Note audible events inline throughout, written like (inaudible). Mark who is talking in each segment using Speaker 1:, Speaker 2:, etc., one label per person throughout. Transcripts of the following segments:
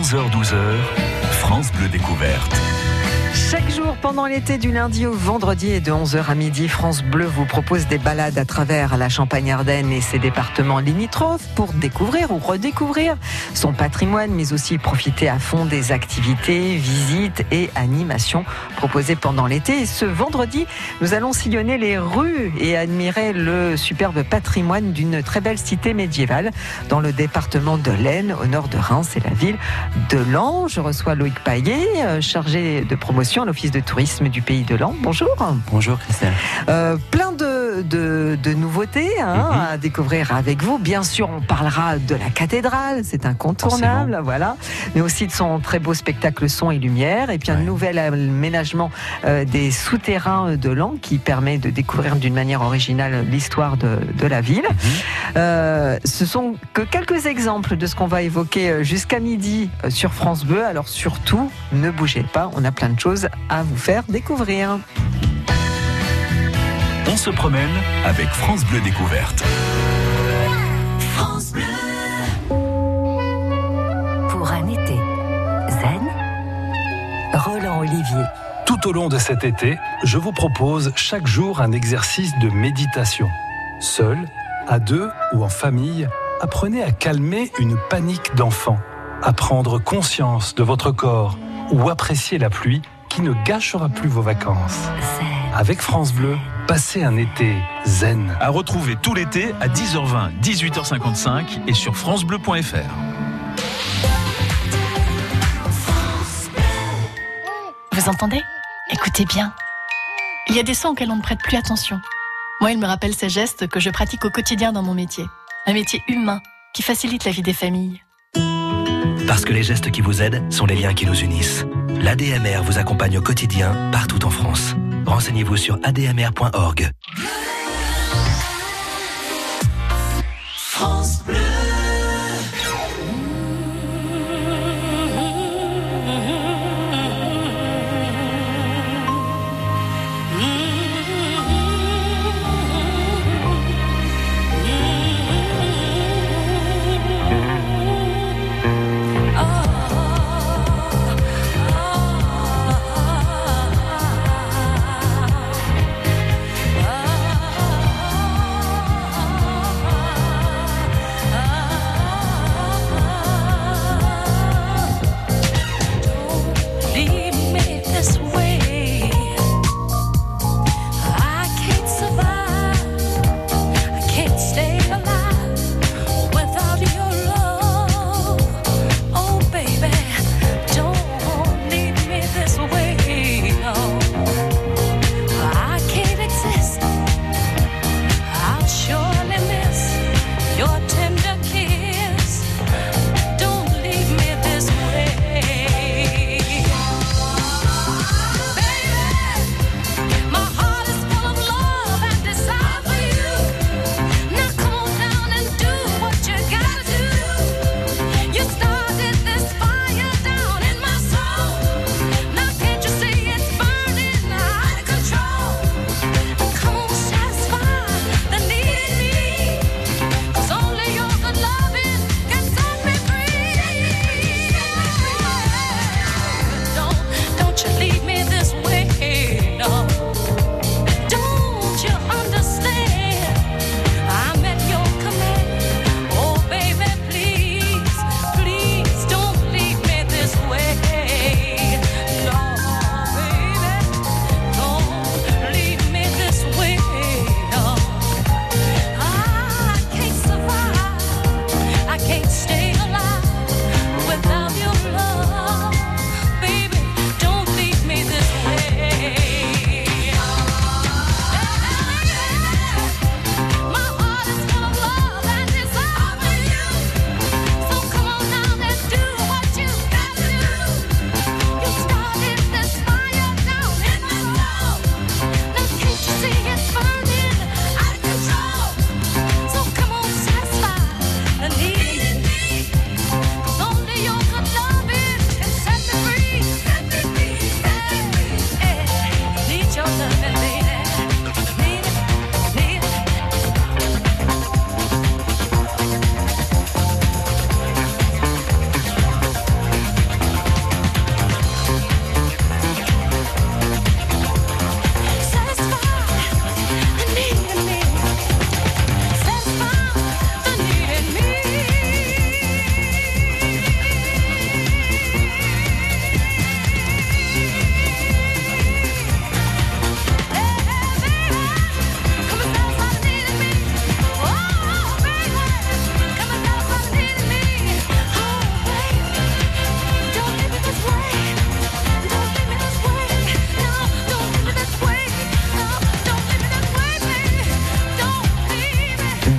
Speaker 1: 11h-12h, France Bleu Découverte.
Speaker 2: Chaque jour pendant l'été, du lundi au vendredi et de 11h à midi, France Bleu vous propose des balades à travers la Champagne-Ardenne et ses départements limitrophes pour découvrir ou redécouvrir son patrimoine, mais aussi profiter à fond des activités, visites et animations proposées pendant l'été. Et ce vendredi, nous allons sillonner les rues et admirer le superbe patrimoine d'une très belle cité médiévale dans le département de l'Aisne, au nord de Reims, c'est la ville de Lan. Je reçois Loïc Paillet, euh, chargé de promotion l'Office de tourisme du pays de Lan. Bonjour.
Speaker 3: Bonjour Christelle.
Speaker 2: Euh, plein de, de, de nouveautés hein,
Speaker 3: Mhm.
Speaker 2: à découvrir avec vous. Bien sûr, on parlera de la cathédrale, c'est incontournable, voilà. Mais aussi de son très beau spectacle son et lumière. Et puis un
Speaker 3: Ouais.
Speaker 2: nouvel aménagement euh, des souterrains de Lan qui permet de découvrir d'une manière originale l'histoire de, de la ville.
Speaker 3: Mhm.
Speaker 2: Euh, ce sont que quelques exemples de ce qu'on va évoquer jusqu'à midi sur France Bleu. Alors surtout, ne bougez pas, on a plein de choses à vous faire découvrir.
Speaker 1: On se promène avec France Bleu Découverte.
Speaker 4: Pour un été zen, Roland Olivier.
Speaker 5: Tout au long de cet été, je vous propose chaque jour un exercice de méditation. Seul, à deux ou en famille, apprenez à calmer une panique d'enfant, à prendre conscience de votre corps ou apprécier la pluie qui ne gâchera plus vos vacances. Avec France Bleu, passez un été zen.
Speaker 6: À retrouver tout l'été à 10h20, 18h55 et sur FranceBleu.fr.
Speaker 7: Vous entendez? Écoutez bien. Il y a des sons auxquels on ne prête plus attention. Moi, il me rappelle ces gestes que je pratique au quotidien dans mon métier. Un métier humain qui facilite la vie des familles.
Speaker 8: Parce que les gestes qui vous aident sont les liens qui nous unissent. L'ADMR vous accompagne au quotidien partout en France. Renseignez-vous sur admr.org.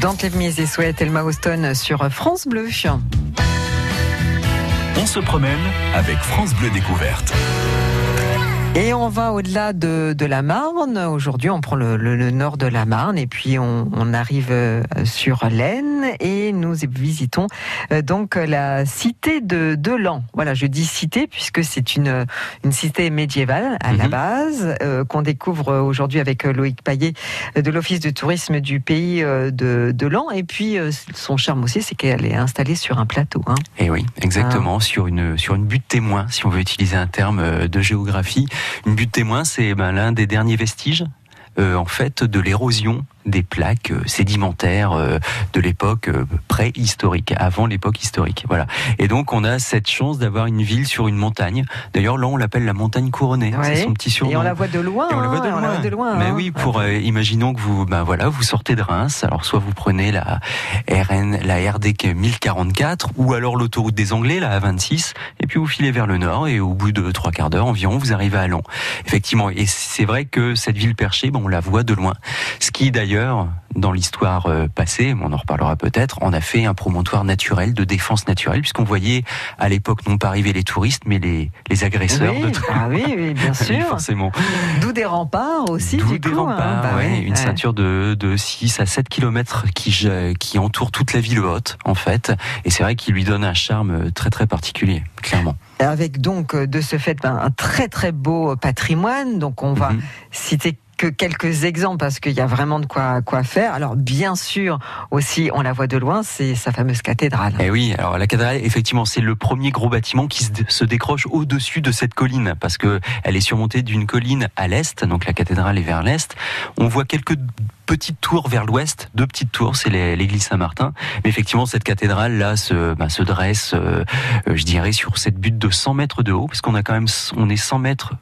Speaker 2: Dante et souhaite Elma Houston sur France Bleu.
Speaker 1: On se promène avec France Bleu Découverte.
Speaker 2: Et on va au-delà de, de, la Marne. Aujourd'hui, on prend le, le, le, nord de la Marne et puis on, on arrive euh, sur l'Aisne et nous visitons euh, donc la cité de Delan. Voilà, je dis cité puisque c'est une, une cité médiévale à la mhm. base euh, qu'on découvre aujourd'hui avec Loïc Paillet de l'Office de tourisme du pays de Delan. Et puis son charme aussi, c'est qu'elle est installée sur un plateau. Hein.
Speaker 3: Et eh oui, exactement, ah. sur une sur une butte témoin, si on veut utiliser un terme de géographie. Une butte témoin, c'est ben, l'un des derniers vestiges euh, en fait de l'érosion des plaques euh, sédimentaires euh, de l'époque euh, préhistorique, avant l'époque historique. Voilà. Et donc on a cette chance d'avoir une ville sur une montagne. D'ailleurs là on l'appelle la montagne couronnée.
Speaker 2: C'est son petit surnom. Et on la voit de loin. Et on la voit de hein, loin. De loin
Speaker 3: Mais hein. oui, pour imaginons que vous, ben voilà, vous sortez de Reims. Alors soit vous prenez la RN, la RD 1044, ou alors l'autoroute des Anglais, la A26, et puis vous filez vers le nord. Et au bout de trois quarts d'heure environ, vous arrivez à Lens. Effectivement. Et c'est vrai que cette ville perchée, ben, on la voit de loin. Ce qui d'ailleurs dans l'histoire euh, passée, on en reparlera peut-être, on a fait un promontoire naturel de défense naturelle, puisqu'on voyait à l'époque non pas arriver les touristes, mais les, les agresseurs.
Speaker 2: Oui,
Speaker 3: de
Speaker 2: ah oui, oui, bien (laughs) sûr.
Speaker 3: forcément.
Speaker 2: D'où des remparts aussi, D'où
Speaker 3: des hein. remparts, bah une ceinture de, de 6 à 7 kilomètres qui, qui entoure toute la ville haute, en fait. Et c'est vrai qu'il lui donne un charme très très particulier, clairement
Speaker 2: avec donc de ce fait un très très beau patrimoine. Donc on va mhm. citer que quelques exemples parce qu'il y a vraiment de quoi, quoi faire. Alors bien sûr aussi, on la voit de loin, c'est sa fameuse cathédrale.
Speaker 3: Eh oui, alors la cathédrale, effectivement, c'est le premier gros bâtiment qui se décroche au-dessus de cette colline parce que elle est surmontée d'une colline à l'est, donc la cathédrale est vers l'est. On voit quelques petites tours vers l'ouest, deux petites tours, c'est l'église Saint-Martin. Mais effectivement, cette cathédrale là se, bah, se dresse, euh, je dirais, sur cette butte de 100 mètres de haut, parce qu'on a quand même, on est 100 mètres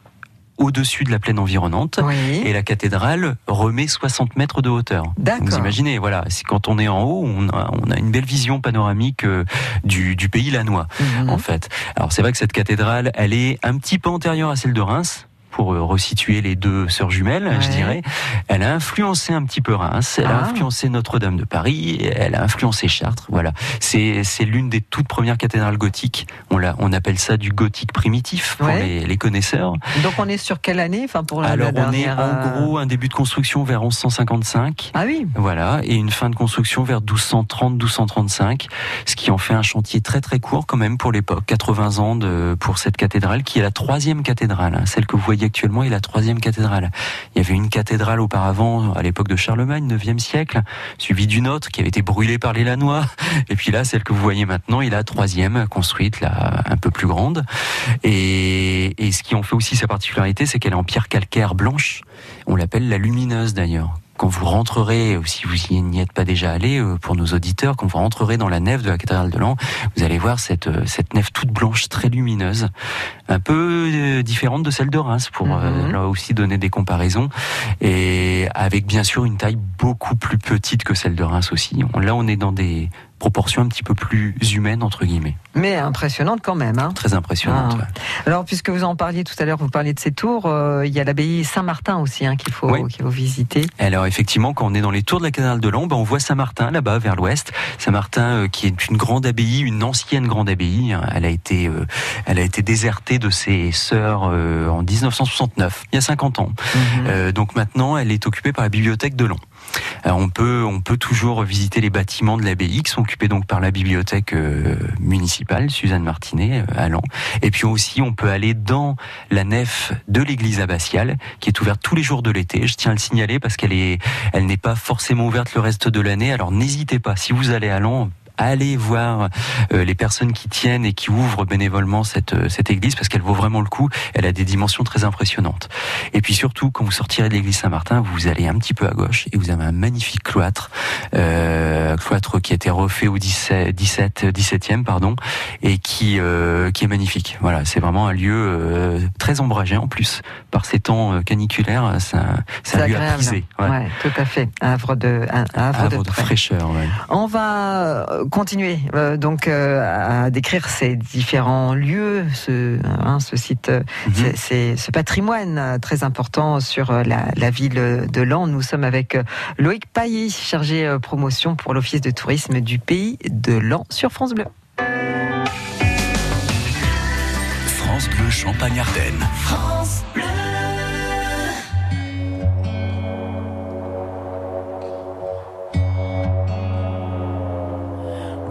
Speaker 3: au-dessus de la plaine environnante. Et la cathédrale remet 60 mètres de hauteur. Vous imaginez, voilà, quand on est en haut, on a, on a une belle vision panoramique euh, du, du pays lanois, mhm. en fait. Alors c'est vrai que cette cathédrale, elle est un petit peu antérieure à celle de Reims pour euh, resituer les deux sœurs jumelles, je dirais. Elle a influencé un petit peu Reims, elle a ah. influencé Notre-Dame de Paris, elle a influencé Chartres. Voilà, c'est l'une des toutes premières cathédrales gothiques. On on appelle ça du gothique primitif pour les, les, connaisseurs.
Speaker 2: Donc on est sur quelle année, enfin pour la,
Speaker 3: Alors
Speaker 2: on
Speaker 3: est en euh, gros un début de construction vers 1155.
Speaker 2: Ah oui.
Speaker 3: Voilà, et une fin de construction vers 1230-1235, ce qui en fait un chantier très très court quand même pour l'époque, 80 ans de, pour cette cathédrale qui est la troisième cathédrale, hein, celle que vous voyez actuellement est la troisième cathédrale. Il y avait une cathédrale auparavant, à l'époque de Charlemagne, 9e siècle, suivie d'une autre qui avait été brûlée par les Lanois. Et puis là, celle que vous voyez maintenant est la troisième, construite là, un peu plus grande. Et, et ce qui en fait aussi sa particularité, c'est qu'elle est en pierre calcaire blanche. On l'appelle la lumineuse d'ailleurs quand vous rentrerez, si vous n'y êtes pas déjà allé, euh, pour nos auditeurs, quand vous rentrerez dans la nef de la cathédrale de Lens, vous allez voir cette, euh, cette nef toute blanche, très lumineuse, un peu euh, différente de celle de Reims, pour mhm. là aussi donner des comparaisons, et avec bien sûr une taille beaucoup plus petite que celle de Reims aussi. Là, on est dans des proportion un petit peu plus humaine entre guillemets.
Speaker 2: Mais impressionnante quand même. Hein
Speaker 3: Très impressionnante.
Speaker 2: Ah. Alors puisque vous en parliez tout à l'heure, vous parliez de ces tours, euh, il y a l'abbaye Saint-Martin aussi hein, qu'il faut, qu'il faut visiter.
Speaker 3: Alors effectivement, quand on est dans les tours de la cathédrale de ben, on voit Saint-Martin là-bas vers l'ouest. Saint-Martin euh, qui est une grande abbaye, une ancienne grande abbaye. Hein. Elle a été, euh, elle a été désertée de ses sœurs en 1969, il y a 50 ans. Mhm. donc maintenant, elle est occupée par la bibliothèque de Lens. Euh, on peut on peut toujours visiter les bâtiments de l'abbaye qui sont occupés donc par la bibliothèque euh, municipale Suzanne Martinet euh, à Lens. Et puis aussi on peut aller dans la nef de l'église abbatiale qui est ouverte tous les jours de l'été. Je tiens à le signaler parce qu'elle est elle n'est pas forcément ouverte le reste de l'année. Alors n'hésitez pas si vous allez à Lens allez voir euh, les personnes qui tiennent et qui ouvrent bénévolement cette, euh, cette église parce qu'elle vaut vraiment le coup. Elle a des dimensions très impressionnantes. Et puis surtout, quand vous sortirez de l'église Saint-Martin, vous allez un petit peu à gauche et vous avez un magnifique cloître, euh, cloître qui a été refait au 17, 17 17e pardon, et qui euh, qui est magnifique. Voilà, c'est vraiment un lieu euh, très ombragé en plus par ces temps caniculaires. C'est un, lieu à priser.
Speaker 2: Ouais. tout à fait. Un havre de un havre,
Speaker 3: de, fraîcheur. Ouais.
Speaker 2: On va continuer euh, donc euh, à décrire ces différents lieux, ce, hein, ce site, euh,
Speaker 3: Mhm.
Speaker 2: ce patrimoine très important sur la, la ville de Lens. Nous sommes avec Loïc Pailly, chargé promotion pour l'Office de tourisme du pays de Lens sur France Bleu.
Speaker 1: France Bleu Champagne-Ardenne.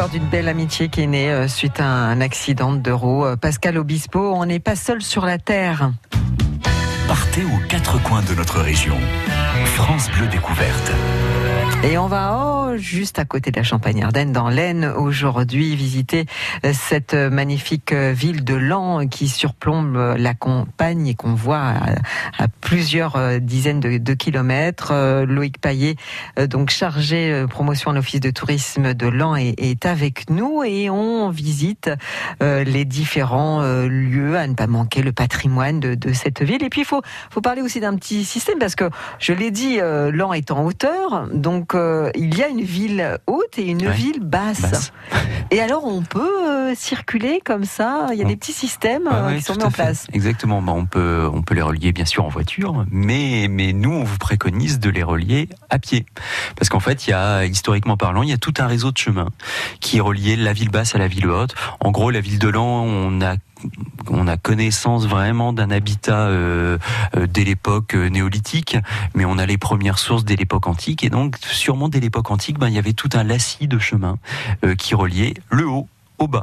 Speaker 2: L'histoire d'une belle amitié qui est née euh, suite à un accident de roue. Euh, Pascal Obispo, on n'est pas seul sur la terre.
Speaker 1: Partez aux quatre coins de notre région. France Bleu Découverte.
Speaker 2: Et on va oh, juste à côté de la Champagne-Ardenne, dans l'Aisne, aujourd'hui, visiter euh, cette magnifique euh, ville de Lens qui surplombe euh, la campagne et qu'on voit à, plusieurs euh, dizaines de, kilomètres. Euh, Loïc Paillet, euh, donc chargé euh, promotion à l'Office de tourisme de Lens, est, avec nous et on visite euh, les différents euh, lieux à ne pas manquer, le patrimoine de, cette ville. Et puis, il faut, faut parler aussi d'un petit système parce que, je l'ai dit, euh, Lens est en hauteur, donc euh, il y a une une ville haute et une
Speaker 3: Ouais.
Speaker 2: ville basse.
Speaker 3: Basse.
Speaker 2: Et alors, on peut euh, circuler comme ça Il y a
Speaker 3: On-
Speaker 2: des petits systèmes
Speaker 3: Ouais,
Speaker 2: euh,
Speaker 3: ouais,
Speaker 2: qui sont mis en
Speaker 3: fait.
Speaker 2: place.
Speaker 3: Exactement. Bah, on peut, on peut les relier bien sûr en voiture, mais, mais nous, on vous préconise de les relier à pied. Parce qu'en fait, il y a, historiquement parlant, il y a tout un réseau de chemins qui reliait la ville basse à la ville haute. En gros, la ville de Lens, on a on a connaissance vraiment d'un habitat euh, euh, dès l'époque euh, néolithique, mais on a les premières sources dès l'époque antique, et donc sûrement dès l'époque antique, ben, il y avait tout un lacis de chemins euh, qui reliait le haut au bas.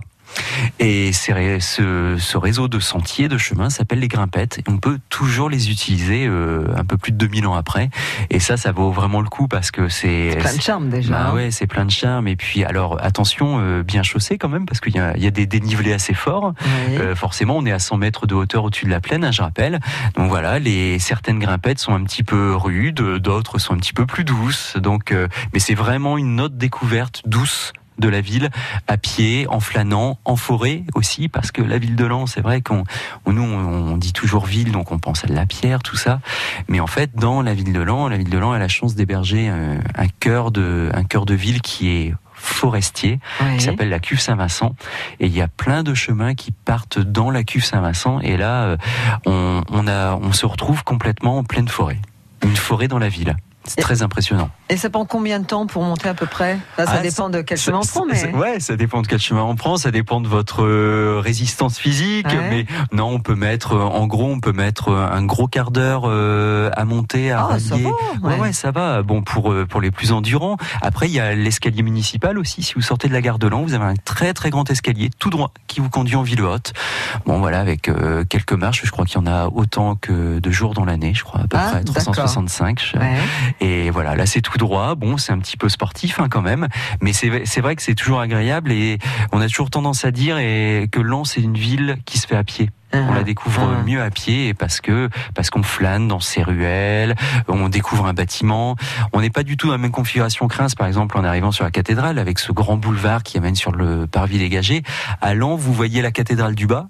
Speaker 3: Et ces ce, ce réseau de sentiers, de chemins s'appelle les grimpettes. Et on peut toujours les utiliser euh, un peu plus de 2000 ans après. Et ça, ça vaut vraiment le coup parce que c'est...
Speaker 2: C'est plein de charme déjà.
Speaker 3: Bah
Speaker 2: hein.
Speaker 3: ouais, c'est plein de charme. Et puis, alors, attention, euh, bien chaussé quand même, parce qu'il y a, il y a des dénivelés assez forts.
Speaker 2: Oui.
Speaker 3: Euh, forcément, on est à 100 mètres de hauteur au-dessus de la plaine, hein, je rappelle. Donc voilà, les certaines grimpettes sont un petit peu rudes, d'autres sont un petit peu plus douces. Donc, mais c'est vraiment une autre découverte douce de la ville à pied, en flânant, en forêt aussi, parce que la ville de Lens, c'est vrai qu'on, on- nous, on, on dit toujours ville, donc on pense à de la pierre, tout ça. Mais en fait, dans la ville de Lens, la ville de Lens a la chance d'héberger un cœur de, un cœur de ville qui est forestier
Speaker 2: Oui.
Speaker 3: qui s'appelle la cuve Saint-Vincent. Et il y a plein de chemins qui partent dans la cuve Saint-Vincent. Et là, euh, on, on, a, on se retrouve complètement en pleine forêt. Une forêt dans la ville. C'est très impressionnant.
Speaker 2: Et ça prend combien de temps pour monter à peu près Ça, ça
Speaker 3: Ah,
Speaker 2: dépend de quel chemin on prend, mais.
Speaker 3: Ouais, ça dépend de quel chemin on prend, ça dépend de votre euh, résistance physique.
Speaker 2: Ouais.
Speaker 3: Mais non, on peut mettre, euh, en gros, on peut mettre euh, un gros quart d'heure euh, à monter, à
Speaker 2: Ah, ça va,
Speaker 3: Ouais,
Speaker 2: ouais.
Speaker 3: ouais, ça va. Bon, pour pour les plus endurants. Après, il y a l'escalier municipal aussi. Si vous sortez de la gare de Lens, vous avez un très très grand escalier tout droit qui vous conduit en ville haute. Bon, voilà, avec euh, quelques marches. Je crois qu'il y en a autant que de jours dans l'année. Je crois à peu
Speaker 2: Ah,
Speaker 3: près
Speaker 2: d'accord.
Speaker 3: 365. Je-
Speaker 2: Ouais.
Speaker 3: et voilà, là c'est tout droit. Bon, c'est un petit peu sportif hein, quand même, mais c'est vrai que c'est toujours agréable et on a toujours tendance à dire et que Lens c'est une ville qui se fait à pied. On la découvre
Speaker 2: Ah.
Speaker 3: mieux à pied parce que parce qu'on flâne dans ses ruelles, on découvre un bâtiment. On n'est pas du tout dans la même configuration que Reims, par exemple, en arrivant sur la cathédrale avec ce grand boulevard qui amène sur le parvis dégagé. Lens, vous voyez la cathédrale du bas,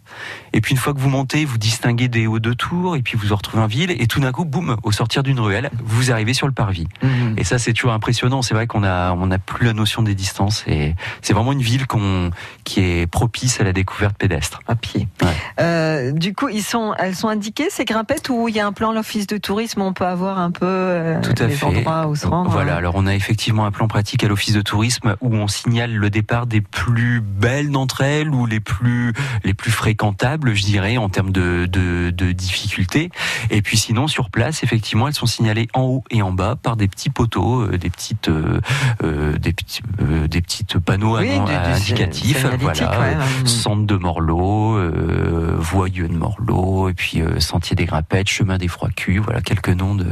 Speaker 3: et puis une fois que vous montez, vous distinguez des hauts de tours, et puis vous vous retrouvez en ville, et tout d'un coup, boum, au sortir d'une ruelle, vous arrivez sur le parvis.
Speaker 2: Mhm.
Speaker 3: Et ça, c'est toujours impressionnant. C'est vrai qu'on a, on n'a plus la notion des distances, et c'est vraiment une ville qu'on, qui est propice à la découverte pédestre.
Speaker 2: à pied.
Speaker 3: Ouais.
Speaker 2: Euh, du coup, ils sont, elles sont indiquées ces grimpettes où il y a un plan l'office de tourisme, on peut avoir un peu euh,
Speaker 3: Tout à
Speaker 2: les
Speaker 3: fait.
Speaker 2: endroits où se rendre.
Speaker 3: Voilà,
Speaker 2: hein.
Speaker 3: alors on a effectivement un plan pratique à l'office de tourisme où on signale le départ des plus belles d'entre elles ou les plus les plus fréquentables, je dirais, en termes de, de, de difficultés. Et puis sinon, sur place, effectivement, elles sont signalées en haut et en bas par des petits poteaux, euh, des petites euh, euh, des petits euh, des petites panneaux
Speaker 2: Oui, du- du
Speaker 3: indicatifs, voilà,
Speaker 2: ouais,
Speaker 3: euh,
Speaker 2: hein.
Speaker 3: centre de Morlot, euh, voyeux de Morlot, et puis euh, sentier des Grimpettes, chemin des Froids voilà quelques noms de,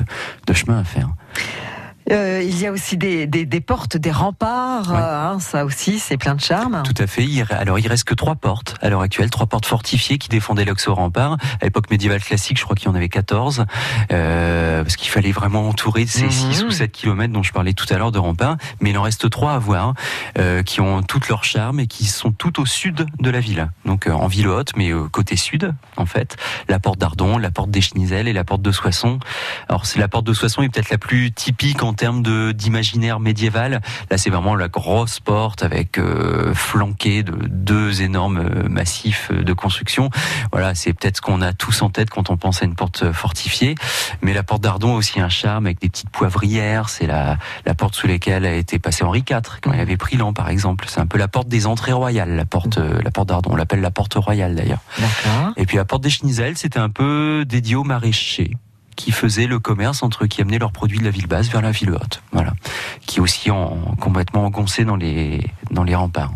Speaker 3: de chemins à faire.
Speaker 2: Euh, il y a aussi des, des, des portes, des remparts,
Speaker 3: Ouais.
Speaker 2: euh, hein, ça aussi, c'est plein de charme.
Speaker 3: Tout à fait. Il, alors, il reste que trois portes à l'heure actuelle, trois portes fortifiées qui défendaient l'accès au rempart. À l'époque médiévale classique, je crois qu'il y en avait 14, euh, parce qu'il fallait vraiment entourer ces
Speaker 2: Mhm.
Speaker 3: 6 ou 7 kilomètres dont je parlais tout à l'heure de remparts. Mais il en reste trois à voir, euh, qui ont toutes leur charme et qui sont tout au sud de la ville. Donc, en ville haute, mais côté sud, en fait. La porte d'Ardon, la porte des Schnizel et la porte de Soissons. Alors, c'est la porte de Soissons est peut-être la plus typique en termes de d'imaginaire médiéval. Là, c'est vraiment la grosse porte avec euh, flanquée de deux énormes euh, massifs de construction. Voilà, c'est peut-être ce qu'on a tous en tête quand on pense à une porte fortifiée. Mais la porte d'Ardon a aussi un charme avec des petites poivrières. C'est la, la porte sous laquelle a été passé Henri IV quand il avait pris l'an, par exemple. C'est un peu la porte des entrées royales, la porte, euh, la porte d'Ardon. On l'appelle la porte royale d'ailleurs.
Speaker 2: D'accord.
Speaker 3: Et puis la porte des Schnizel, c'était un peu dédié aux maraîchers qui faisaient le commerce entre qui amenaient leurs produits de la ville basse vers la ville haute. Voilà. Qui aussi en, complètement engoncé dans les, dans les remparts.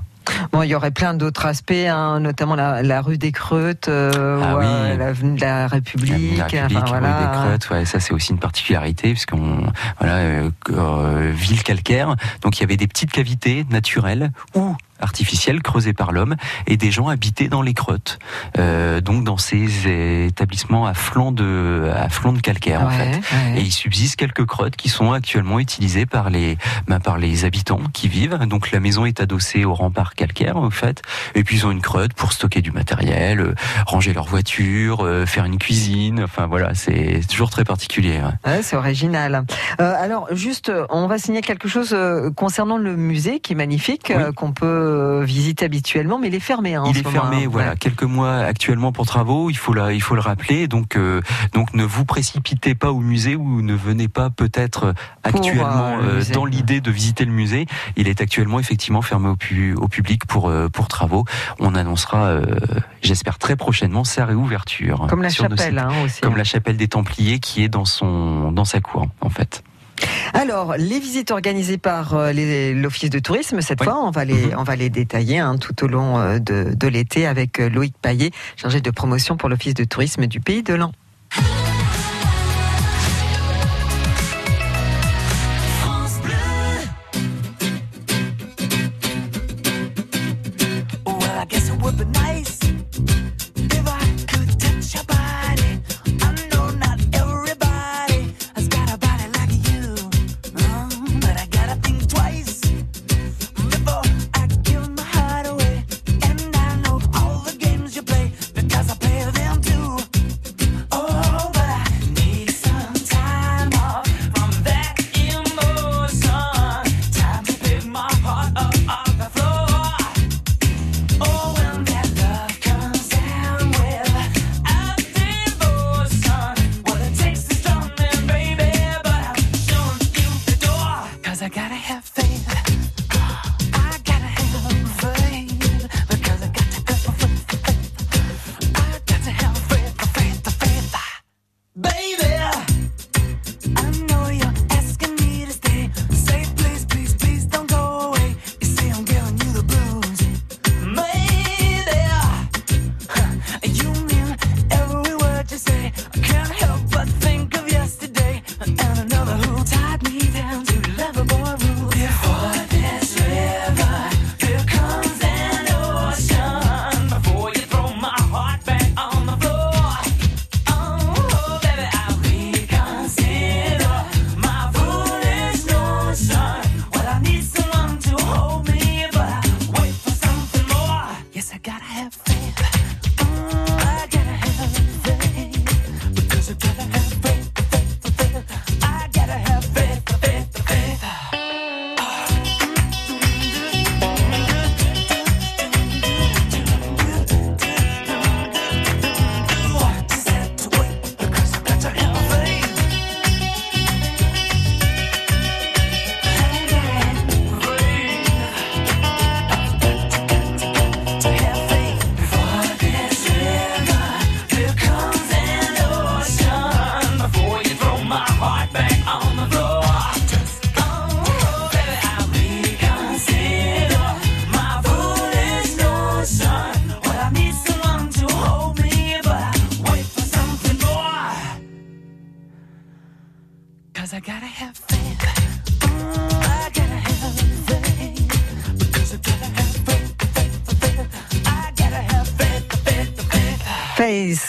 Speaker 2: Bon, il y aurait plein d'autres aspects, hein, notamment la, la rue des Creutes, euh,
Speaker 3: Ah
Speaker 2: ou,
Speaker 3: oui.
Speaker 2: euh, l'avenue de la République.
Speaker 3: La République,
Speaker 2: enfin,
Speaker 3: rue
Speaker 2: voilà.
Speaker 3: des Creutes, ouais, ça c'est aussi une particularité puisqu'on voilà euh, ville calcaire, donc il y avait des petites cavités naturelles où artificielles creusées par l'homme et des gens habités dans les grottes, euh, donc dans ces établissements à flanc de à flanc de calcaire en
Speaker 8: Ouais,
Speaker 3: fait.
Speaker 8: ouais.
Speaker 3: Et il subsiste quelques grottes qui sont actuellement utilisées par les bah, par les habitants qui vivent. Donc la maison est adossée au rempart calcaire en fait, et puis ils ont une grotte pour stocker du matériel, euh, ranger leur voiture, euh, faire une cuisine. Enfin voilà, c'est toujours très particulier. ouais.
Speaker 8: Ouais, c'est original. Euh, alors, juste, on va signer quelque chose concernant le musée qui est magnifique, qu'on peut visiter habituellement, mais il est fermé. hein, en
Speaker 3: Il
Speaker 8: ce
Speaker 3: est
Speaker 8: moment,
Speaker 3: fermé,
Speaker 8: hein.
Speaker 3: voilà,
Speaker 8: Ouais.
Speaker 3: quelques mois actuellement pour travaux. Il faut la, il faut le rappeler. Donc, euh, donc ne vous précipitez pas au musée ou ne venez pas peut-être actuellement
Speaker 8: euh,
Speaker 3: dans l'idée de visiter le musée. Il est actuellement effectivement fermé au, pu- au public pour euh, pour travaux. On annoncera, euh, j'espère très prochainement sa réouverture.
Speaker 8: Comme la chapelle hein, aussi.
Speaker 3: Comme la chapelle des Templiers qui est dans son dans sa cour en fait.
Speaker 8: Alors, les visites organisées par euh, l'Office de tourisme, cette
Speaker 3: Oui.
Speaker 8: fois, on va les,
Speaker 3: Mhm.
Speaker 8: on va les détailler hein, tout au long de, de l'été avec Loïc Paillet, chargé de promotion pour l'Office de tourisme du Pays de l'An.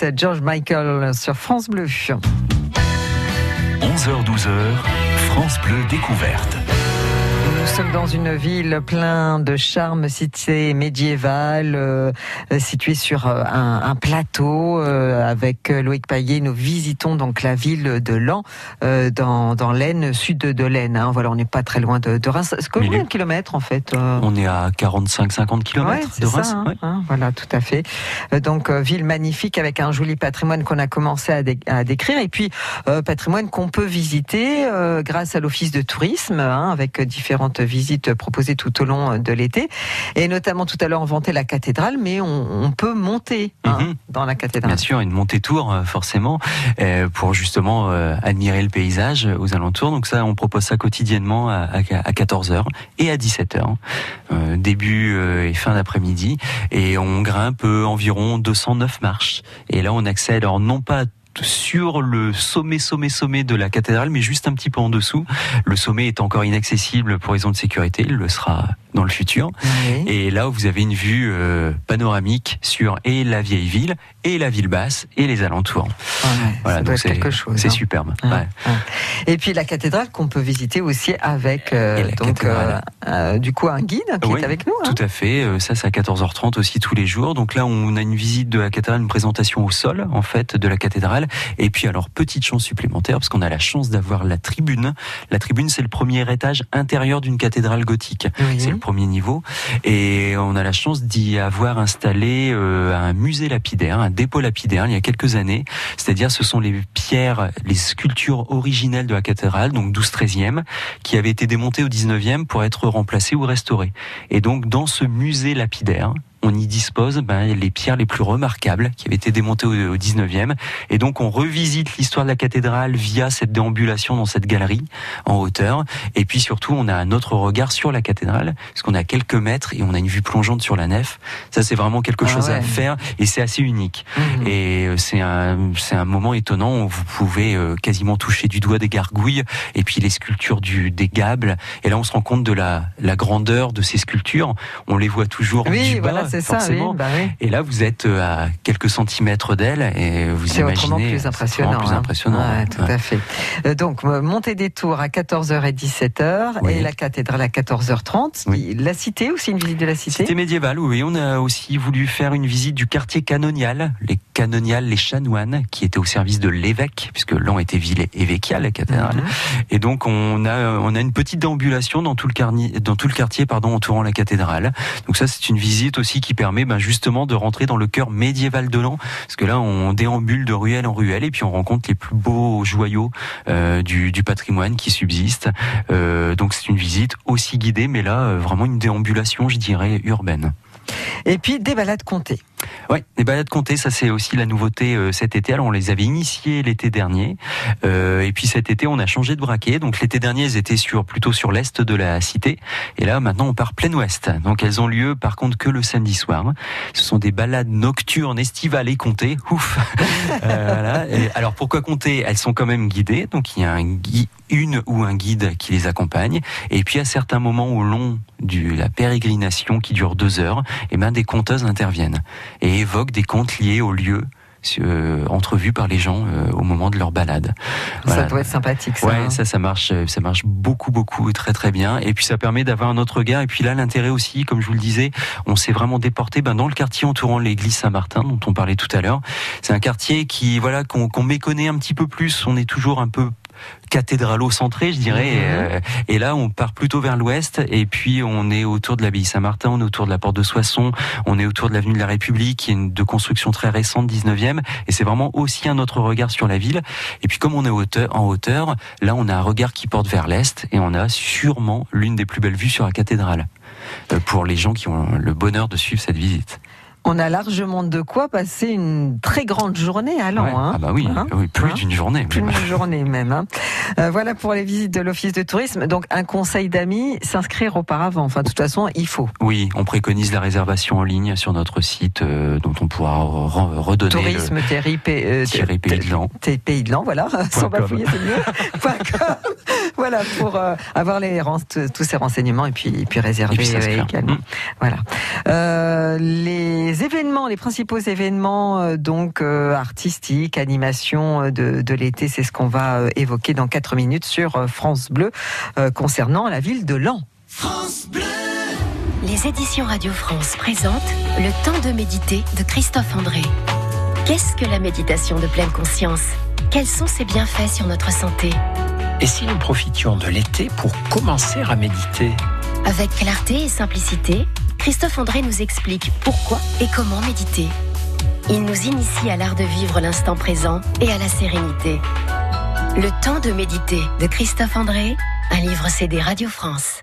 Speaker 8: Face, George Michael sur France Bleu.
Speaker 1: 11h-12h, France Bleu découverte.
Speaker 8: Nous sommes dans une ville plein de charme, cité médiévale, euh, située sur euh, un, un plateau. euh, avec euh, Loïc Paillet, nous visitons donc la ville de Lan, euh, dans, dans l'Aisne, sud de, l'Aisne. hein. Voilà, on n'est pas très loin de, de Reims. C'est combien de kilomètres en fait euh
Speaker 3: On est à 45-50 km
Speaker 8: Ouais,
Speaker 3: de Reims.
Speaker 8: ça, hein,
Speaker 3: ouais.
Speaker 8: hein, voilà, tout à fait. Donc, ville magnifique avec un joli patrimoine qu'on a commencé à, dé- à décrire, et puis euh, patrimoine qu'on peut visiter euh, grâce à l'office de tourisme, hein, avec différentes visites proposées tout au long de l'été, et notamment tout à l'heure on vantait la cathédrale, mais on, on peut monter hein,
Speaker 3: Mhm.
Speaker 8: dans la cathédrale.
Speaker 3: Bien sûr, une montée tour euh, forcément euh, pour justement euh, admirer le paysage aux alentours. Donc ça, on propose ça quotidiennement à, à 14h et à 17h, euh, début et fin d'après-midi. Et on grimpe environ 209 marches. Et là, on accède alors non pas sur le sommet, sommet, sommet de la cathédrale, mais juste un petit peu en dessous. Le sommet est encore inaccessible pour raison de sécurité. Il le sera dans le futur.
Speaker 2: Oui.
Speaker 3: Et là, vous avez une vue euh, panoramique sur et la vieille ville, et la ville basse, et les alentours.
Speaker 2: Ouais,
Speaker 3: Voilà,
Speaker 2: ça doit être quelque chose.
Speaker 3: c'est
Speaker 2: hein.
Speaker 3: superbe.
Speaker 2: Ouais,
Speaker 3: ouais.
Speaker 2: ouais. Et puis la cathédrale qu'on peut visiter aussi avec euh, donc euh, du coup un guide qui
Speaker 3: Oui,
Speaker 2: est avec nous. hein.
Speaker 3: Tout à fait. Ça, c'est à 14h30 aussi tous les jours. Donc là, on a une visite de la cathédrale, une présentation au sol, en fait, de la cathédrale. Et puis, alors, petite chance supplémentaire, parce qu'on a la chance d'avoir la tribune. La tribune, c'est le premier étage intérieur d'une cathédrale gothique.
Speaker 2: Oui.
Speaker 3: C'est le premier niveau. Et on a la chance d'y avoir installé euh, un musée lapidaire, un dépôt lapidaire, il y a quelques années. C'est-à-dire, ce sont les pierres, les sculptures originelles de la cathédrale, donc 12-13e, qui avaient été démontées au 19e pour être remplacées ou restaurées. Et donc, dans ce musée lapidaire, on y dispose ben, les pierres les plus remarquables qui avaient été démontées au, au 19e. Et donc, on revisite l'histoire de la cathédrale via cette déambulation dans cette galerie en hauteur. Et puis surtout, on a un autre regard sur la cathédrale, parce qu'on a quelques mètres et on a une vue plongeante sur la nef. Ça, c'est vraiment quelque
Speaker 2: Ah
Speaker 3: chose
Speaker 2: ouais.
Speaker 3: à faire et c'est assez unique.
Speaker 2: Mhm.
Speaker 3: Et euh, c'est un, c'est un moment étonnant où vous pouvez euh, quasiment toucher du doigt des gargouilles et puis les sculptures du, des gables. Et là, on se rend compte de la, la grandeur de ces sculptures. On les voit toujours
Speaker 2: Oui,
Speaker 3: du bas,
Speaker 2: voilà, c'est ça. Oui, bah oui.
Speaker 3: Et là, vous êtes euh, à quelques centimètres d'elle et vous
Speaker 2: C'est autrement
Speaker 3: imaginez.
Speaker 2: plus
Speaker 3: c'est
Speaker 2: impressionnant.
Speaker 3: autrement plus
Speaker 2: hein.
Speaker 3: impressionnant.
Speaker 2: Ouais, tout
Speaker 3: Ouais.
Speaker 2: à fait. Euh, donc, euh, montée des tours à 14h et 17h
Speaker 3: Oui.
Speaker 2: et la cathédrale à 14h30.
Speaker 3: Oui.
Speaker 2: La cité aussi, une visite de la cité
Speaker 3: Cité médiévale, oui. On a aussi voulu faire une visite du quartier canonial, les canoniales, les chanoines, qui étaient au service de l'évêque, puisque Lan était ville évêquiale, la cathédrale.
Speaker 2: Mhm.
Speaker 3: Et donc on a on a une petite déambulation dans tout le quartier, dans tout le quartier pardon entourant la cathédrale. Donc ça c'est une visite aussi qui permet ben, justement de rentrer dans le cœur médiéval de Lan, parce que là on déambule de ruelle en ruelle et puis on rencontre les plus beaux joyaux euh, du, patrimoine qui subsistent. Euh, donc c'est une visite aussi guidée, mais là euh, vraiment une déambulation, je dirais urbaine.
Speaker 2: Et puis des balades comptées.
Speaker 3: Ouais, les balades comptées, ça c'est aussi la nouveauté euh, cet été. Alors on les avait initiées l'été dernier, euh, et puis cet été on a changé de braquet. Donc l'été dernier elles étaient sur plutôt sur l'est de la cité, et là maintenant on part plein ouest. Donc elles ont lieu par contre que le samedi soir. Ce sont des balades nocturnes, estivales et comptées. Ouf. (laughs) Euh, alors pourquoi compter Elles sont quand même guidées, donc il y a une ou un guide qui les accompagne. Et puis à certains moments au long de la pérégrination qui dure deux heures, et ben des conteuses interviennent et évoquent des contes liés au lieu euh, entrevus par les gens euh, au moment de leur balade.
Speaker 2: Ça doit être sympathique, ça.
Speaker 3: Ouais,
Speaker 2: hein.
Speaker 3: ça, ça marche, euh, ça marche beaucoup, beaucoup, très, très bien. Et puis ça permet d'avoir un autre regard. Et puis là, l'intérêt aussi, comme je vous le disais, on s'est vraiment déporté ben, dans le quartier entourant l'église Saint-Martin, dont on parlait tout à l'heure. C'est un quartier qui, voilà, qu'on qu'on méconnaît un petit peu plus. On est toujours un peu cathédralo-centré, je dirais.
Speaker 2: Mhm.
Speaker 3: Euh, et là, on part plutôt vers l'ouest. Et puis, on est autour de l'abbaye Saint-Martin, on est autour de la porte de Soissons, on est autour de l'avenue de la République, qui est une de construction très récente, 19e. Et c'est vraiment aussi un autre regard sur la ville. Et puis, comme on est hauteur, en hauteur, là, on a un regard qui porte vers l'est et on a sûrement l'une des plus belles vues sur la cathédrale. euh, Pour les gens qui ont le bonheur de suivre cette visite.
Speaker 2: On a largement de quoi passer une très grande journée à.
Speaker 3: Ouais.
Speaker 2: hein.
Speaker 3: Ah bah oui,
Speaker 2: Hein
Speaker 3: oui plus
Speaker 2: Hein
Speaker 3: d'une journée.
Speaker 2: Plus d'une journée même. hein. Euh, voilà pour les visites de l'Office de tourisme. Donc un conseil d'amis, s'inscrire auparavant. Enfin, de toute façon, il faut.
Speaker 3: Oui, on préconise la réservation en ligne sur notre site euh, dont on pourra re- redonner le
Speaker 2: Tourisme, Terry, P- euh,
Speaker 3: pays de l'an.
Speaker 2: Pays de l'An, voilà. Sans bafouiller, c'est mieux. (laughs) Voilà, pour euh, avoir les, tous ces renseignements et puis, et puis réserver
Speaker 3: Et puis
Speaker 2: euh, également.
Speaker 3: Mm.
Speaker 2: Voilà. Euh, les événements, les principaux événements euh, donc euh, artistiques, animation euh, de, de l'été, c'est ce qu'on va euh, évoquer dans 4 minutes sur euh, France Bleu euh, concernant la ville de Lens.
Speaker 9: Les éditions Radio France présentent Le temps de méditer de Christophe André. Qu'est-ce que la méditation de pleine conscience? Quels sont ses bienfaits sur notre santé?
Speaker 10: Et si nous profitions de l'été pour commencer à méditer
Speaker 9: Avec clarté et simplicité, Christophe André nous explique pourquoi et comment méditer. Il nous initie à l'art de vivre l'instant présent et à la sérénité. Le temps de méditer de Christophe André, un livre CD Radio France.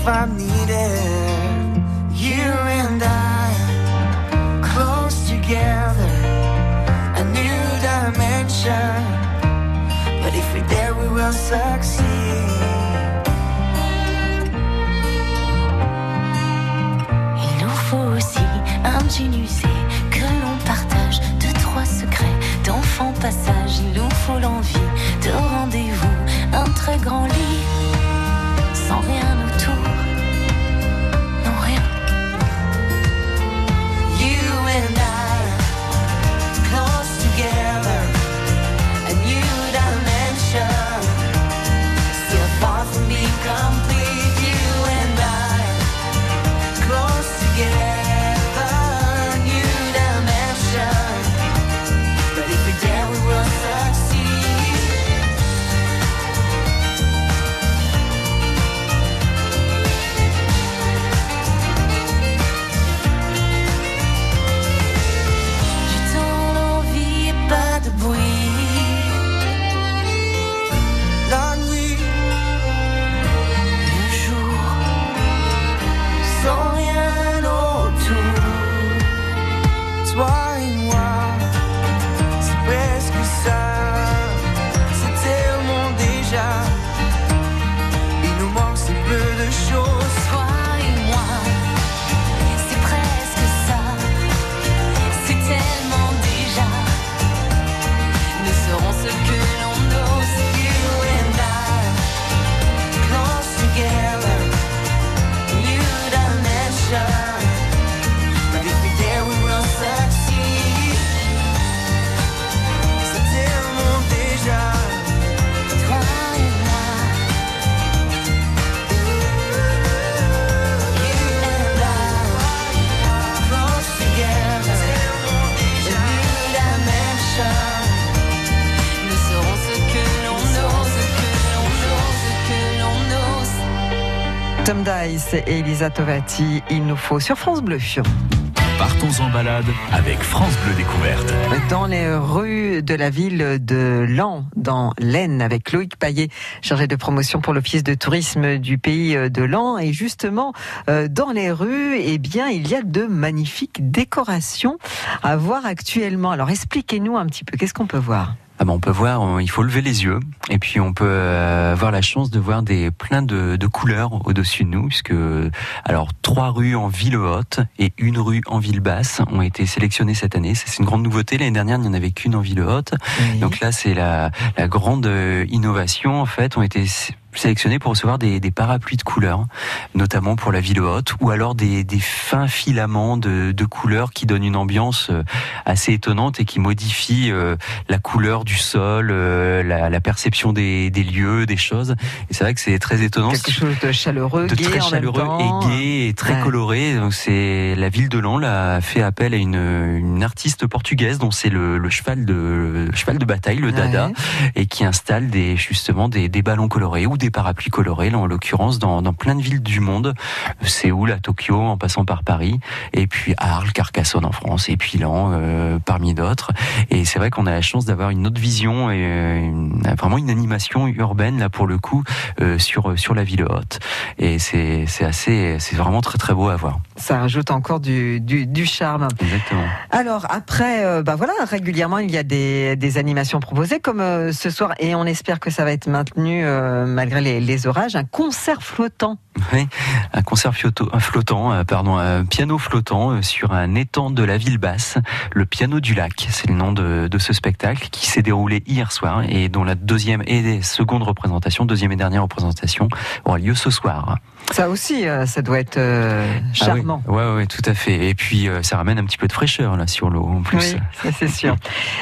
Speaker 11: if I'm needed. You and I, close together, a new dimension. But if we're there, we will succeed.
Speaker 12: Il nous faut aussi un jean usé que l'on partage deux, trois secrets d'enfant passage. Il nous faut l'envie et
Speaker 2: Elisa Tovati, il nous faut sur France Bleu.
Speaker 6: Partons en balade
Speaker 1: Avec France Bleu Découverte.
Speaker 2: Dans les rues de la ville de Lan, dans l'Aisne, avec Loïc Paillet, chargé de promotion pour l'Office de tourisme du pays de Lan. Et justement, euh, dans les rues, eh bien, il y a de magnifiques décorations à voir actuellement. Alors, expliquez-nous un petit peu, qu'est-ce qu'on peut voir?
Speaker 3: Ah ben, on peut voir, on- il faut lever les yeux et puis on peut euh, avoir la chance de voir des plein de, de couleurs au-dessus de nous, puisque alors trois rues en ville haute et une rue en ville basse ont été sélectionnées cette année. C'est une grande nouveauté. L'année dernière, il n'y en avait qu'une en ville haute. Donc là, c'est la, la grande euh, innovation. En fait, ont été sélectionnés pour recevoir des, des parapluies de couleurs, notamment pour la ville haute, ou alors des, des fins filaments de, de couleurs qui donnent une ambiance euh, assez étonnante et qui modifient euh, la couleur du sol, euh, la, la perception des, des lieux, des choses. Et c'est vrai que c'est très étonnant.
Speaker 2: Quelque chose de chaleureux,
Speaker 3: de
Speaker 2: gai
Speaker 3: très
Speaker 2: en
Speaker 3: chaleureux
Speaker 2: même temps.
Speaker 3: et gai et très
Speaker 2: Ouais.
Speaker 3: coloré. Donc c'est la ville de là, a fait appel à une, une artiste portugaise dont c'est le, le cheval de le cheval de bataille, le dada,
Speaker 2: Ouais.
Speaker 3: et qui installe des justement des, des ballons colorés ou des parapluies colorés, là en l'occurrence dans, dans plein de villes du monde, Séoul à Tokyo, en passant par Paris, et puis Arles, Carcassonne en France, et puis Lan euh, parmi d'autres. Et c'est vrai qu'on a la chance d'avoir une autre vision et euh, une- vraiment une animation urbaine là pour le coup euh, sur sur la ville haute. Et c'est assez c'est vraiment très très beau à voir.
Speaker 2: Ça rajoute encore du, du, du charme.
Speaker 3: Exactement.
Speaker 2: Alors après, euh, bah voilà, régulièrement il y a des, des animations proposées comme euh, ce soir et on espère que ça va être maintenu euh, malgré les, les orages, un concert flottant.
Speaker 3: Oui, un concert un flottant, euh, pardon, un piano flottant euh, sur un étang de la ville basse, le piano du lac, c'est le nom de, de ce spectacle qui s'est déroulé hier soir et dont la deuxième et seconde représentation, deuxième et dernière représentation aura lieu ce soir.
Speaker 2: Ça aussi, euh, ça doit être euh, charmant.
Speaker 3: Ah oui, ouais, ouais, tout à fait. Et puis euh, ça ramène un petit peu de fraîcheur là sur l'eau en plus.
Speaker 2: Oui, c'est sûr.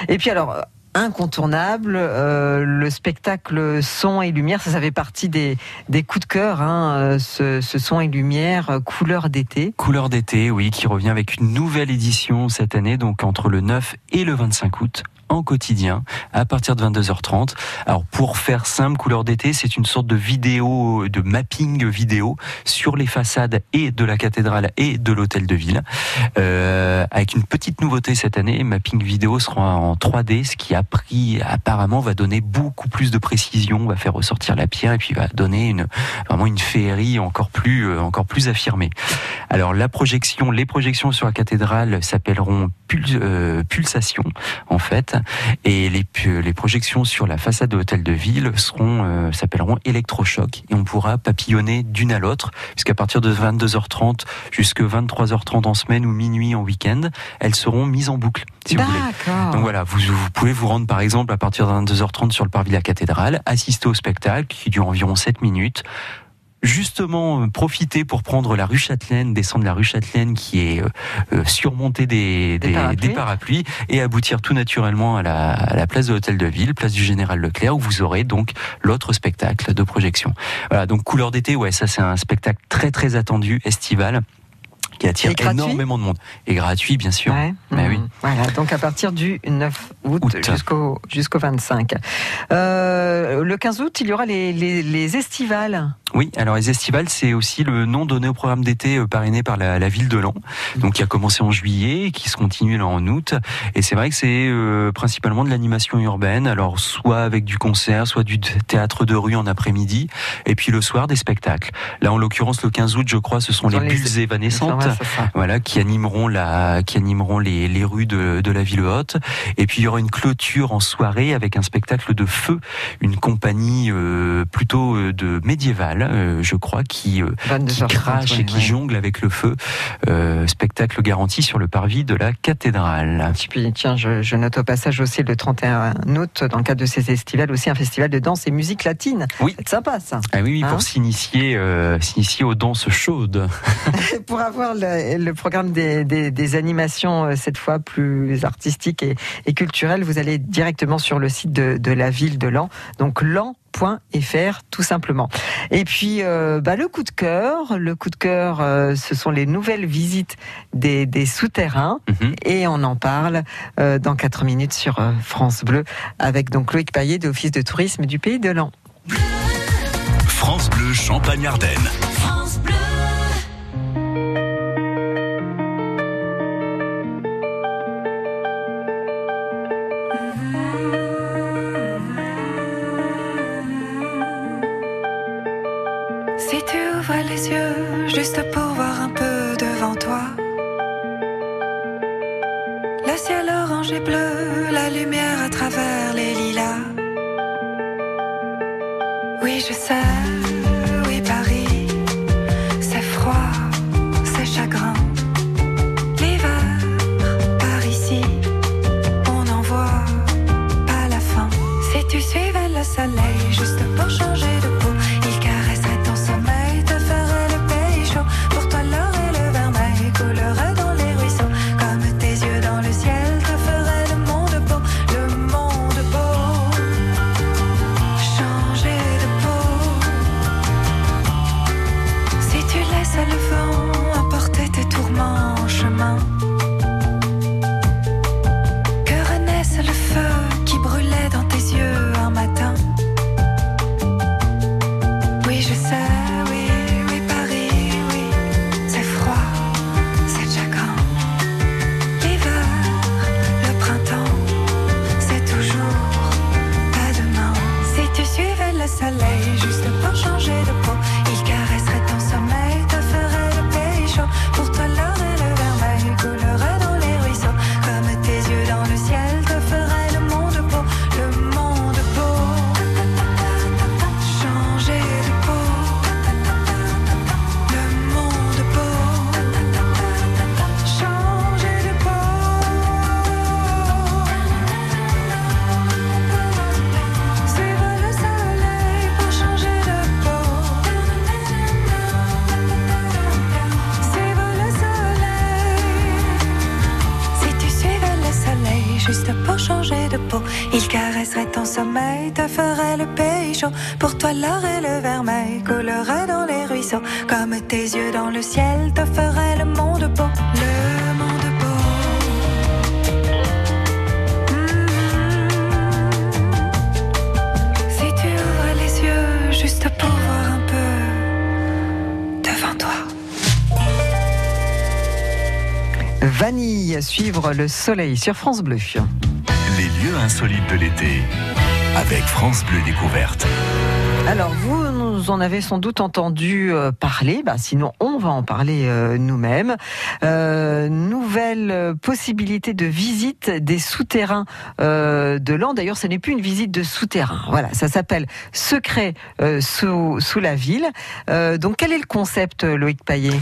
Speaker 2: Et puis alors, euh, incontournable, euh, le spectacle son et lumière, ça, ça fait partie des, des coups de cœur, hein, euh, ce, ce son et lumière, euh, couleur d'été.
Speaker 3: Couleur d'été, oui, qui revient avec une nouvelle édition cette année, donc entre le 9 et le 25 août. En quotidien à partir de 22h30. Alors pour faire simple, couleur d'été, c'est une sorte de vidéo, de mapping vidéo sur les façades et de la cathédrale et de l'hôtel de ville. Euh, avec une petite nouveauté cette année, mapping vidéo sera en 3D, ce qui a pris apparemment va donner beaucoup plus de précision, va faire ressortir la pierre et puis va donner une vraiment une féerie encore plus euh, encore plus affirmée. Alors la projection, les projections sur la cathédrale s'appelleront euh, pulsation en fait, et les, les projections sur la façade de l'hôtel de ville seront euh, s'appelleront électrochoc et on pourra papillonner d'une à l'autre puisqu'à partir de 22h30 jusqu'à 23h30 en semaine ou minuit en week-end, elles seront mises en boucle. Si vous voulez. Donc voilà, vous, vous, pouvez vous rendre par exemple à partir de 22h30 sur le parvis de la cathédrale, assister au spectacle qui dure environ 7 minutes justement euh, profiter pour prendre la rue Châtelaine, descendre la rue Châtelaine qui est euh, euh, surmontée des, des, des, parapluies. et aboutir tout naturellement à la, à la place de l'hôtel de ville, place du Général Leclerc, où vous aurez donc l'autre spectacle de projection. Voilà, donc couleur d'été, ouais, ça c'est un spectacle très très attendu, estival qui attire énormément de monde. Et gratuit, bien sûr.
Speaker 2: Bah oui. Mmh. Voilà, donc à partir du 9 août, jusqu'au jusqu'au 25. Euh, le 15 août, il y aura les, les, les estivales.
Speaker 3: Oui, alors les estivales, c'est aussi le nom donné au programme d'été euh, parrainé par la, la, ville de Lens, donc qui a commencé en juillet, qui se continue là en août. Et c'est vrai que c'est euh, principalement de l'animation urbaine, alors soit avec du concert, soit du théâtre de rue en après-midi, et puis le soir des spectacles. Là, en l'occurrence, le 15 août, je crois, ce sont les, bulles évanescentes, voilà, qui animeront la, qui animeront les, les rues de, de la ville haute. Et puis il y aura une clôture en soirée avec un spectacle de feu, une compagnie euh, plutôt de médiévale euh, je crois, qui, euh, crache et qui jongle avec le feu. Euh, spectacle garanti sur le parvis de la cathédrale.
Speaker 2: Et puis, tiens, je, note au passage aussi le 31 août, dans le cadre de ces festivals, aussi un festival de danse et musique latine.
Speaker 3: Oui.
Speaker 2: C'est sympa, ça.
Speaker 3: Ah oui, oui pour hein s'initier, s'initier aux danses chaudes. (laughs)
Speaker 2: pour avoir le, programme des, animations, cette fois plus artistiques et, culturelles, vous allez directement sur le site de, de la ville de Lens. Donc, Lens .fr tout simplement. Et puis euh, bah, le coup de cœur, le coup de cœur, euh, ce sont les nouvelles visites des, des souterrains mhm. et on en parle euh, dans 4 minutes sur France Bleu avec donc Loïc Paillet de l'Office de tourisme du Pays de Lens.
Speaker 1: France Bleu Champagne-Ardenne.
Speaker 13: juste lumière à travers les lilas.
Speaker 2: Vanille, suivre le soleil sur France Bleu.
Speaker 1: Les lieux insolites de l'été avec France Bleu Découverte.
Speaker 2: Alors, vous nous en avez sans doute entendu euh, parler, bah, sinon on va en parler euh, nous-mêmes. Euh, nouvelle possibilité de visite des souterrains euh, de l'an. D'ailleurs, ce n'est plus une visite de souterrain. Voilà, ça s'appelle Secret sous, sous la ville. Donc, quel est le concept, Loïc Paillet?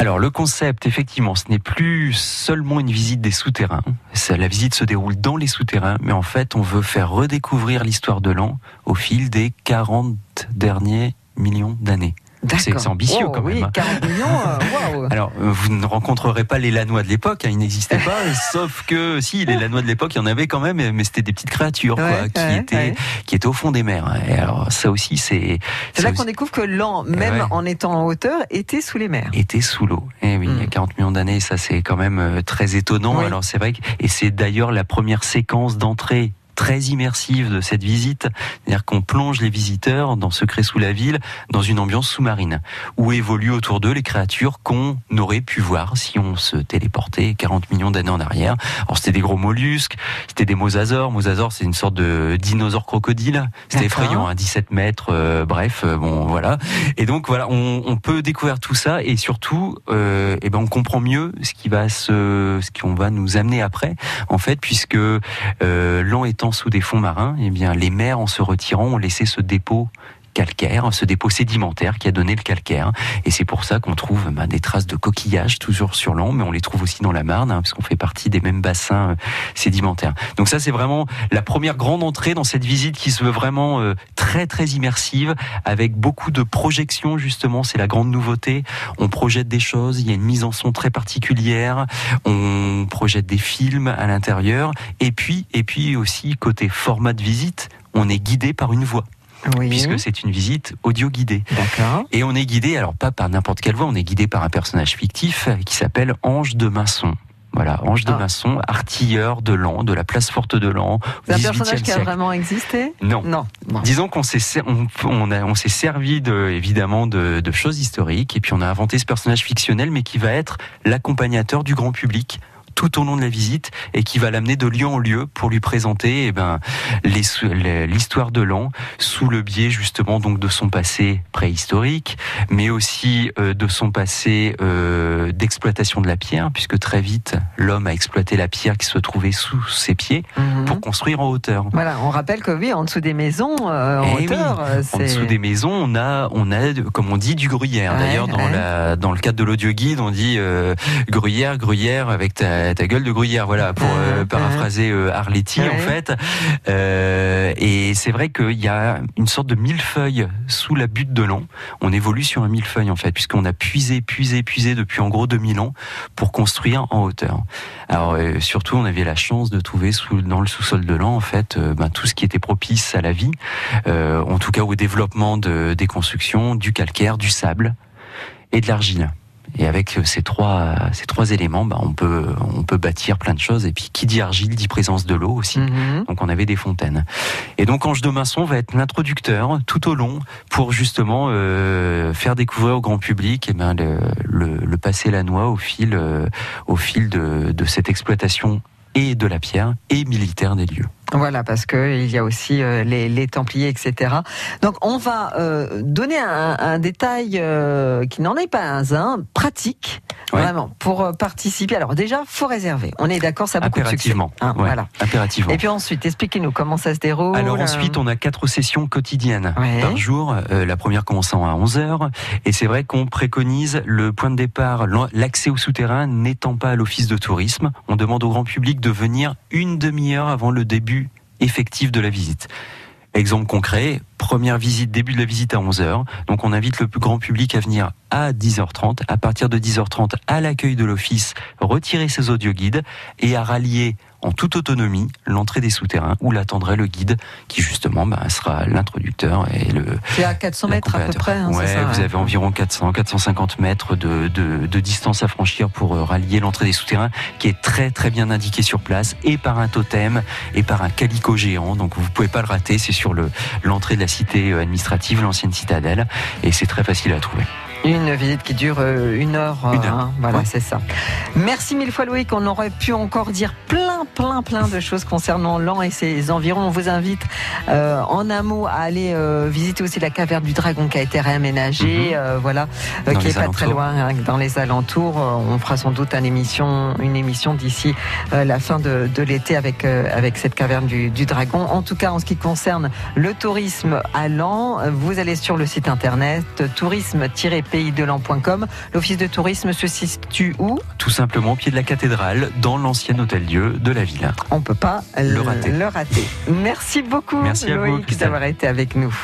Speaker 3: Alors le concept, effectivement, ce n'est plus seulement une visite des souterrains. La visite se déroule dans les souterrains, mais en fait, on veut faire redécouvrir l'histoire de l'an au fil des 40 derniers millions d'années. C'est ambitieux
Speaker 2: Oh,
Speaker 3: quand même.
Speaker 2: Oui,
Speaker 3: hein.
Speaker 2: 40 millions, euh, (laughs) waouh.
Speaker 3: Alors, euh, vous ne rencontrerez pas les Lanois de l'époque, hein, ils n'existaient pas, (laughs) sauf que si, les Lanois de l'époque, il y en avait quand même, mais c'était des petites créatures quoi, qui,
Speaker 2: ouais,
Speaker 3: étaient,
Speaker 2: ouais.
Speaker 3: qui étaient au fond des mers. hein. Et alors, ça aussi, c'est...
Speaker 2: C'est
Speaker 3: ça
Speaker 2: là
Speaker 3: aussi-
Speaker 2: qu'on découvre que l'an, même en étant en hauteur, était sous les mers.
Speaker 3: était sous l'eau. Eh oui, il y a 40 millions d'années, ça c'est quand même euh, très étonnant.
Speaker 2: Hmm. Oui.
Speaker 3: Alors c'est vrai que, et c'est d'ailleurs la première séquence d'entrée très immersive de cette visite, c'est-à-dire qu'on plonge les visiteurs dans Secret sous la ville, dans une ambiance sous-marine, où évoluent autour d'eux les créatures qu'on aurait pu voir si on se téléportait 40 millions d'années en arrière. Alors c'était des gros mollusques, c'était des mosasaures. Mosasaures, c'est une sorte de dinosaure crocodile. C'était effrayant, hein, 17 mètres, euh, bref, euh, bon voilà. Et donc voilà, on, on peut découvrir tout ça et surtout, euh, eh ben on comprend mieux ce qui va se, ce qu'on va nous amener après, en fait, puisque euh, l'an étant sous des fonds marins, eh bien les mers en se retirant ont laissé ce dépôt calcaire, ce dépôt sédimentaire qui a donné le calcaire. Et c'est pour ça qu'on trouve ben, des traces de coquillages toujours sur l'an, mais on les trouve aussi dans la Marne, hein, puisqu'on fait partie des mêmes bassins euh, sédimentaires. Donc ça, c'est vraiment la première grande entrée dans cette visite qui se veut vraiment euh, très très immersive, avec beaucoup de projections justement. C'est la grande nouveauté. On projette des choses. Il y a une mise en son très particulière. On projette des films à l'intérieur. Et puis et puis aussi côté format de visite, on est guidé par une voix
Speaker 2: Oui.
Speaker 3: puisque c'est une visite audio guidée.
Speaker 2: D'accord.
Speaker 3: Et on est guidé, alors pas par n'importe quelle voix, on est guidé par un personnage fictif qui s'appelle Ange de Masson. Voilà, Ange de
Speaker 2: Ah.
Speaker 3: Masson, artilleur de Lan, de la place forte de Lan,
Speaker 2: C'est un
Speaker 3: 18e
Speaker 2: personnage qui a
Speaker 3: siècle.
Speaker 2: vraiment existé?
Speaker 3: Non. Disons qu'on s'est on, on on s'est servi de, évidemment de, de choses historiques et puis on a inventé ce personnage fictionnel mais qui va être l'accompagnateur du grand public tout au long de la visite et qui va l'amener de lieu en lieu pour lui présenter eh ben, l'histoire de l'an sous le biais justement donc de son passé préhistorique, mais aussi euh, de son passé euh, d'exploitation de la pierre, puisque très vite l'homme a exploité la pierre qui se trouvait sous ses pieds
Speaker 2: Mhm.
Speaker 3: pour construire en hauteur.
Speaker 2: Voilà, on rappelle que oui, en dessous des maisons, euh, en
Speaker 3: Eh oui.
Speaker 2: hauteur, euh,
Speaker 3: En dessous des maisons, on a, on a, comme on dit, du gruyère.
Speaker 2: Ouais,
Speaker 3: D'ailleurs, dans
Speaker 2: ouais.
Speaker 3: la, dans le cadre de l'audio guide, on dit euh, gruyère, gruyère avec ta, ta gueule de gruyère. Voilà, pour euh,
Speaker 2: Ouais,
Speaker 3: paraphraser euh, Arletty
Speaker 2: Ouais.
Speaker 3: en fait. Euh, et c'est vrai qu'il y a une sorte de millefeuille sous la butte de l'an. On évolue sur un millefeuille en fait, puisqu'on a puisé, puisé, puisé depuis en gros 2000 ans pour construire en hauteur. Alors euh, surtout, on avait la chance de trouver sous, dans le sous-sol de l'an en fait euh, ben, tout ce qui était propice à la vie, euh, en tout cas au développement de, des constructions, du calcaire, du sable et de l'argile. Et avec euh, ces trois, ces trois éléments, ben, on, peut, on peut bâtir plein de choses. Et puis, qui dit argile dit présence de l'eau aussi.
Speaker 2: Mhm.
Speaker 3: Donc, on avait des fontaines. Et donc, Ange de Masson va être l'introducteur tout au long pour justement euh, faire découvrir au grand public eh ben, le, le, le passé lanois au fil, euh, au fil de, de cette exploitation et de la pierre et militaire des lieux.
Speaker 2: Voilà, parce que il y a aussi euh, les, les Templiers, etc. Donc, on va euh, donner un, un détail euh, qui n'en est pas un, un pratique,
Speaker 3: Ouais.
Speaker 2: vraiment, pour participer. Alors déjà, faut réserver. On est d'accord, ça a beaucoup de succès. Hein,
Speaker 3: Ouais,
Speaker 2: voilà.
Speaker 3: impérativement.
Speaker 2: Et puis ensuite, expliquez-nous comment ça se déroule.
Speaker 3: Alors ensuite, on a quatre sessions quotidiennes
Speaker 2: Ouais.
Speaker 3: par jour. La première commençant à 11h. Et c'est vrai qu'on préconise le point de départ, l'accès au souterrain n'étant pas à l'office de tourisme. On demande au grand public de venir une demi-heure avant le début effectif de la visite. Exemple concret, première visite, début de la visite à 11h. Donc on invite le plus grand public à venir à 10h30. À partir de 10h30, à l'accueil de l'office, retirer ses audioguides et à rallier en toute autonomie l'entrée des souterrains où l'attendrait le guide qui justement bah, sera l'introducteur et le.
Speaker 2: C'est à 400 mètres à peu près. Hein,
Speaker 3: ouais,
Speaker 2: ça,
Speaker 3: vous
Speaker 2: ouais.
Speaker 3: avez environ 400, 450 mètres de, de, de distance à franchir pour euh, rallier l'entrée des souterrains, qui est très très bien indiqué sur place, et par un totem et par un calico géant. Donc vous pouvez pas le rater. C'est sur le l'entrée de la cité euh, administrative, l'ancienne citadelle, et c'est très facile à trouver.
Speaker 2: Une visite qui dure euh, une heure.
Speaker 3: Une heure.
Speaker 2: hein, voilà,
Speaker 3: Ouais.
Speaker 2: c'est ça. Merci mille fois Loïc. On aurait pu encore dire plein, plein, plein de choses concernant Lan et ses environs. On vous invite euh, en un mot à aller euh, visiter aussi la caverne du Dragon qui a été réaménagée,
Speaker 3: Mhm.
Speaker 2: euh, voilà, qui est pas très loin, hein, dans les alentours. On fera sans doute une émission, une émission d'ici la fin de, de l'été avec avec cette caverne du, du Dragon. En tout cas, en ce qui concerne le tourisme à Lan, vous allez sur le site internet L'office de tourisme se situe où?
Speaker 3: Tout simplement au pied de la cathédrale, dans l'ancien hôtel-dieu de la ville.
Speaker 2: On peut pas
Speaker 3: Le rater.
Speaker 2: Le rater. Merci beaucoup
Speaker 3: Merci
Speaker 2: Loïc d'avoir été avec nous.